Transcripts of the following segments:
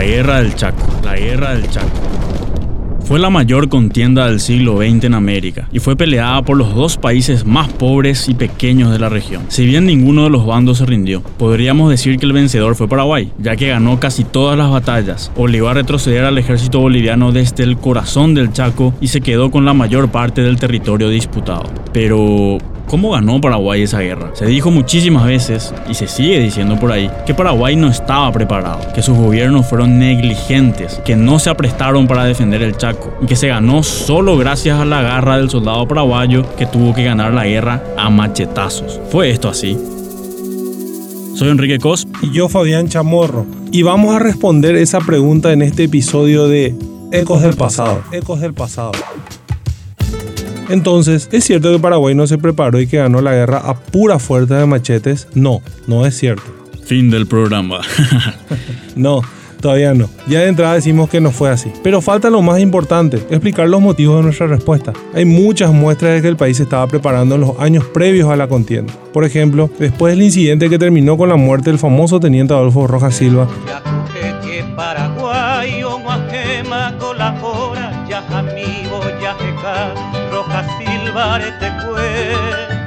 La Guerra del Chaco, la Guerra del Chaco. Fue la mayor contienda del siglo XX en América y fue peleada por los dos países más pobres y pequeños de la región. Si bien ninguno de los bandos se rindió, podríamos decir que el vencedor fue Paraguay, ya que ganó casi todas las batallas, obligó a retroceder al ejército boliviano desde el corazón del Chaco y se quedó con la mayor parte del territorio disputado. Pero, ¿Cómo ganó Paraguay esa guerra? Se dijo muchísimas veces, y se sigue diciendo por ahí, que Paraguay no estaba preparado, que sus gobiernos fueron negligentes, que no se aprestaron para defender el Chaco, y que se ganó solo gracias a la garra del soldado paraguayo que tuvo que ganar la guerra a machetazos. ¿Fue esto así? Soy Enrique Cos. Y yo Fabián Chamorro. Y vamos a responder esa pregunta en este episodio de Ecos del pasado. Ecos del pasado. Entonces, ¿es cierto que Paraguay no se preparó y que ganó la guerra a pura fuerza de machetes? No, no es cierto. Fin del programa. no, todavía no. Ya de entrada decimos que no fue así. Pero falta lo más importante, explicar los motivos de nuestra respuesta. Hay muchas muestras de que el país se estaba preparando en los años previos a la contienda. Por ejemplo, después del incidente que terminó con la muerte del famoso teniente Adolfo Rojas Silva,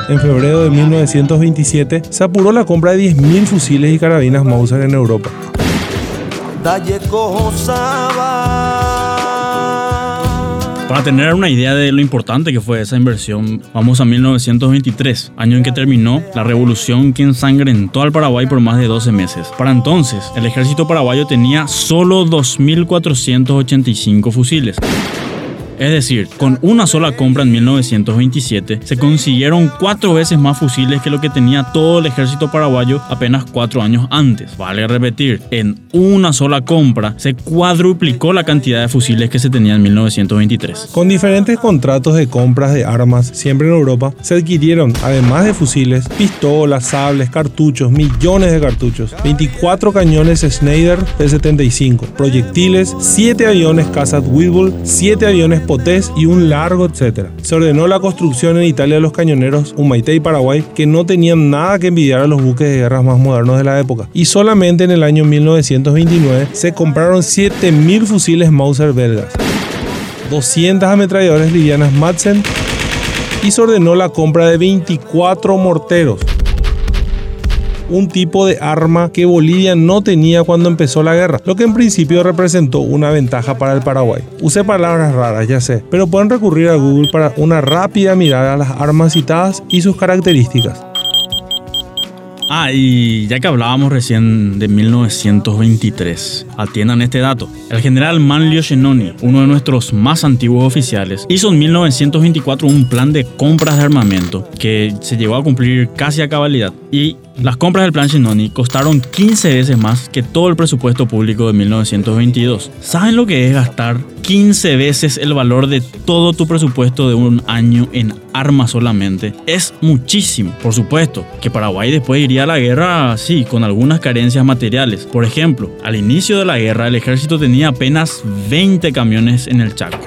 En febrero de 1927 se apuró la compra de 10.000 fusiles y carabinas Mauser en Europa. Para tener una idea de lo importante que fue esa inversión, vamos a 1923, año en que terminó la revolución que ensangrentó al Paraguay por más de 12 meses. Para entonces, el ejército paraguayo tenía solo 2.485 fusiles. Es decir, con una sola compra en 1927 se consiguieron cuatro veces más fusiles que lo que tenía todo el ejército paraguayo apenas cuatro años antes. Vale repetir, en una sola compra se cuadruplicó la cantidad de fusiles que se tenía en 1923. Con diferentes contratos de compras de armas, siempre en Europa, se adquirieron, además de fusiles, pistolas, sables, cartuchos, millones de cartuchos, 24 cañones Schneider de 75, proyectiles, 7 aviones Casat Weevil, 7 aviones Potés y un largo etcétera. Se ordenó la construcción en Italia de los cañoneros Humaitá y Paraguay que no tenían nada que envidiar a los buques de guerra más modernos de la época. Y solamente en el año 1929 se compraron 7.000 fusiles Mauser belgas, 200 ametralladoras livianas Madsen y se ordenó la compra de 24 morteros, un tipo de arma que Bolivia no tenía cuando empezó la guerra, lo que en principio representó una ventaja para el Paraguay. Usé palabras raras, ya sé, pero pueden recurrir a Google para una rápida mirada a las armas citadas y sus características. Ah, y ya que hablábamos recién de 1923, atiendan este dato. El general Manlio Shenoni, uno de nuestros más antiguos oficiales, hizo en 1924 un plan de compras de armamento que se llegó a cumplir casi a cabalidad y las compras del plan Shenoni costaron 15 veces más que todo el presupuesto público de 1922. ¿Saben lo que es gastar 15 veces el valor de todo tu presupuesto de un año en armas solamente? Es muchísimo. Por supuesto que Paraguay después iría a la guerra, sí, con algunas carencias materiales. Por ejemplo, al inicio de la guerra el ejército tenía apenas 20 camiones en el Chaco.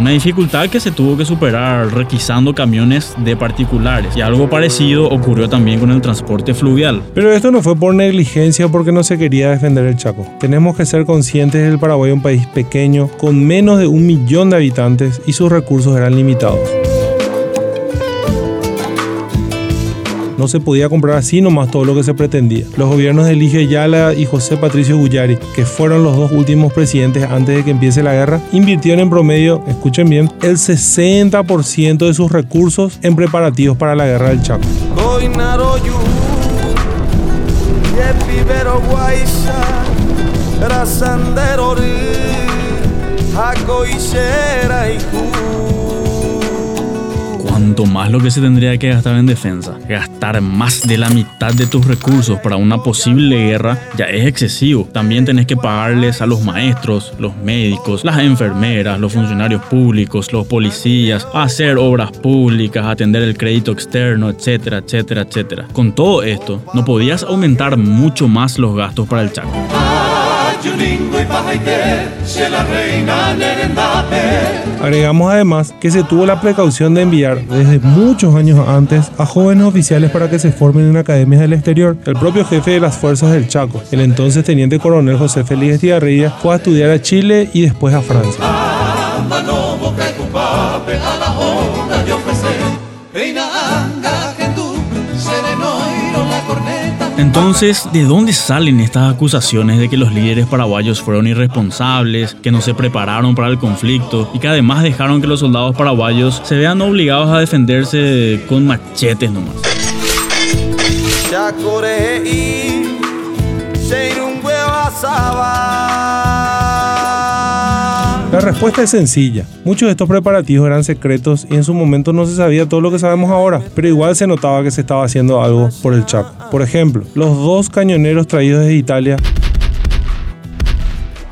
Una dificultad que se tuvo que superar requisando camiones de particulares y algo parecido ocurrió también con el transporte fluvial. Pero esto no fue por negligencia porque no se quería defender el Chaco. Tenemos que ser conscientes del Paraguay un país pequeño con menos de un millón de habitantes y sus recursos eran limitados. No se podía comprar así nomás todo lo que se pretendía. Los gobiernos de Eligio Ayala y José Patricio Guyari, que fueron los dos últimos presidentes antes de que empiece la guerra, invirtieron en promedio, escuchen bien, el 60% de sus recursos en preparativos para la guerra del Chaco. Más lo que se tendría que gastar en defensa. Gastar más de la mitad de tus recursos para una posible guerra ya es excesivo. También tenés que pagarles a los maestros, los médicos, las enfermeras, los funcionarios públicos, los policías, hacer obras públicas, atender el crédito externo, etcétera, etcétera, etcétera. Con todo esto, no podías aumentar mucho más los gastos para el Chaco. Agregamos además que se tuvo la precaución de enviar desde muchos años antes a jóvenes oficiales para que se formen en academias del exterior. El propio jefe de las fuerzas del Chaco, el entonces teniente coronel José Félix Estigarribia, fue a estudiar a Chile y después a Francia. Entonces, ¿de dónde salen estas acusaciones de que los líderes paraguayos fueron irresponsables, que no se prepararon para el conflicto y que además dejaron que los soldados paraguayos se vean obligados a defenderse con machetes nomás? La respuesta es sencilla. Muchos de estos preparativos eran secretos y en su momento no se sabía todo lo que sabemos ahora, pero igual se notaba que se estaba haciendo algo por el Chaco. Por ejemplo, los dos cañoneros traídos desde Italia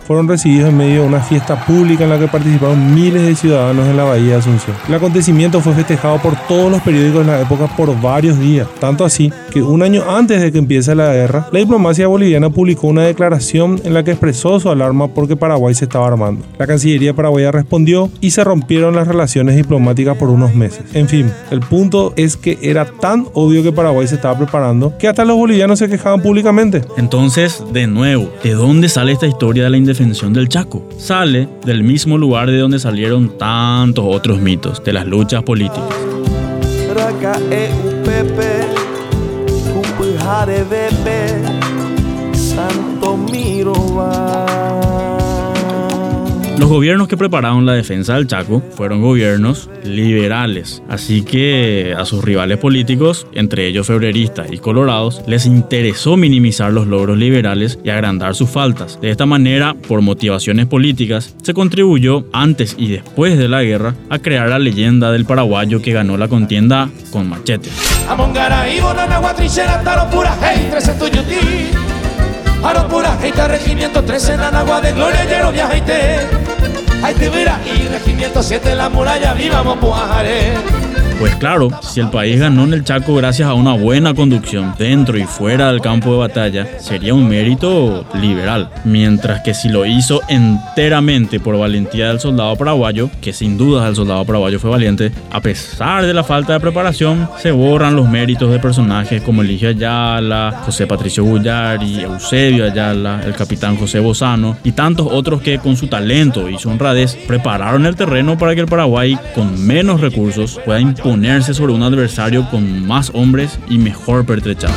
fueron recibidos en medio de una fiesta pública en la que participaron miles de ciudadanos en la Bahía de Asunción. El acontecimiento fue festejado por todos los periódicos de la época por varios días, tanto así que un año antes de que empiece la guerra, la diplomacia boliviana publicó una declaración en la que expresó su alarma porque Paraguay se estaba armando. La Cancillería paraguaya respondió y se rompieron las relaciones diplomáticas por unos meses. En fin, el punto es que era tan obvio que Paraguay se estaba preparando que hasta los bolivianos se quejaban públicamente. Entonces, de nuevo, ¿de dónde sale esta historia de la del Chaco. Sale del mismo lugar de donde salieron tantos otros mitos, de las luchas políticas. Los gobiernos que prepararon la defensa del Chaco fueron gobiernos liberales, así que a sus rivales políticos, entre ellos febreristas y colorados, les interesó minimizar los logros liberales y agrandar sus faltas. De esta manera, por motivaciones políticas, se contribuyó antes y después de la guerra a crear la leyenda del paraguayo que ganó la contienda con machete. Regimiento 13 en Anagua de Gloria. Aitivira y Regimiento 7 en la muralla, viva Mopuajare. Pues claro, si el país ganó en el Chaco gracias a una buena conducción dentro y fuera del campo de batalla, sería un mérito liberal. Mientras que si lo hizo enteramente por valentía del soldado paraguayo, que sin duda el soldado paraguayo fue valiente, a pesar de la falta de preparación, se borran los méritos de personajes como Eligio Ayala, José Patricio y Eusebio Ayala, el capitán José Bozano y tantos otros que con su talento y su honradez prepararon el terreno para que el Paraguay, con menos recursos, pueda imponer ponerse sobre un adversario con más hombres y mejor pertrechado.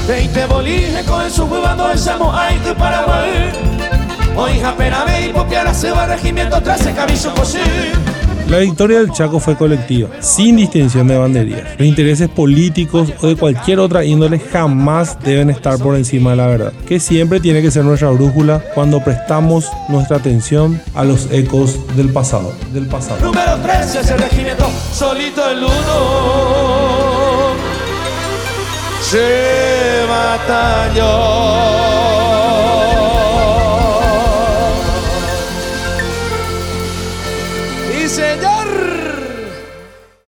La victoria del Chaco fue colectiva, sin distinción de banderías. Los intereses políticos o de cualquier otra índole jamás deben estar por encima de la verdad, que siempre tiene que ser nuestra brújula cuando prestamos nuestra atención a los ecos del pasado. Del pasado. Número 13 es el regimiento, solito el uno. Se batalló.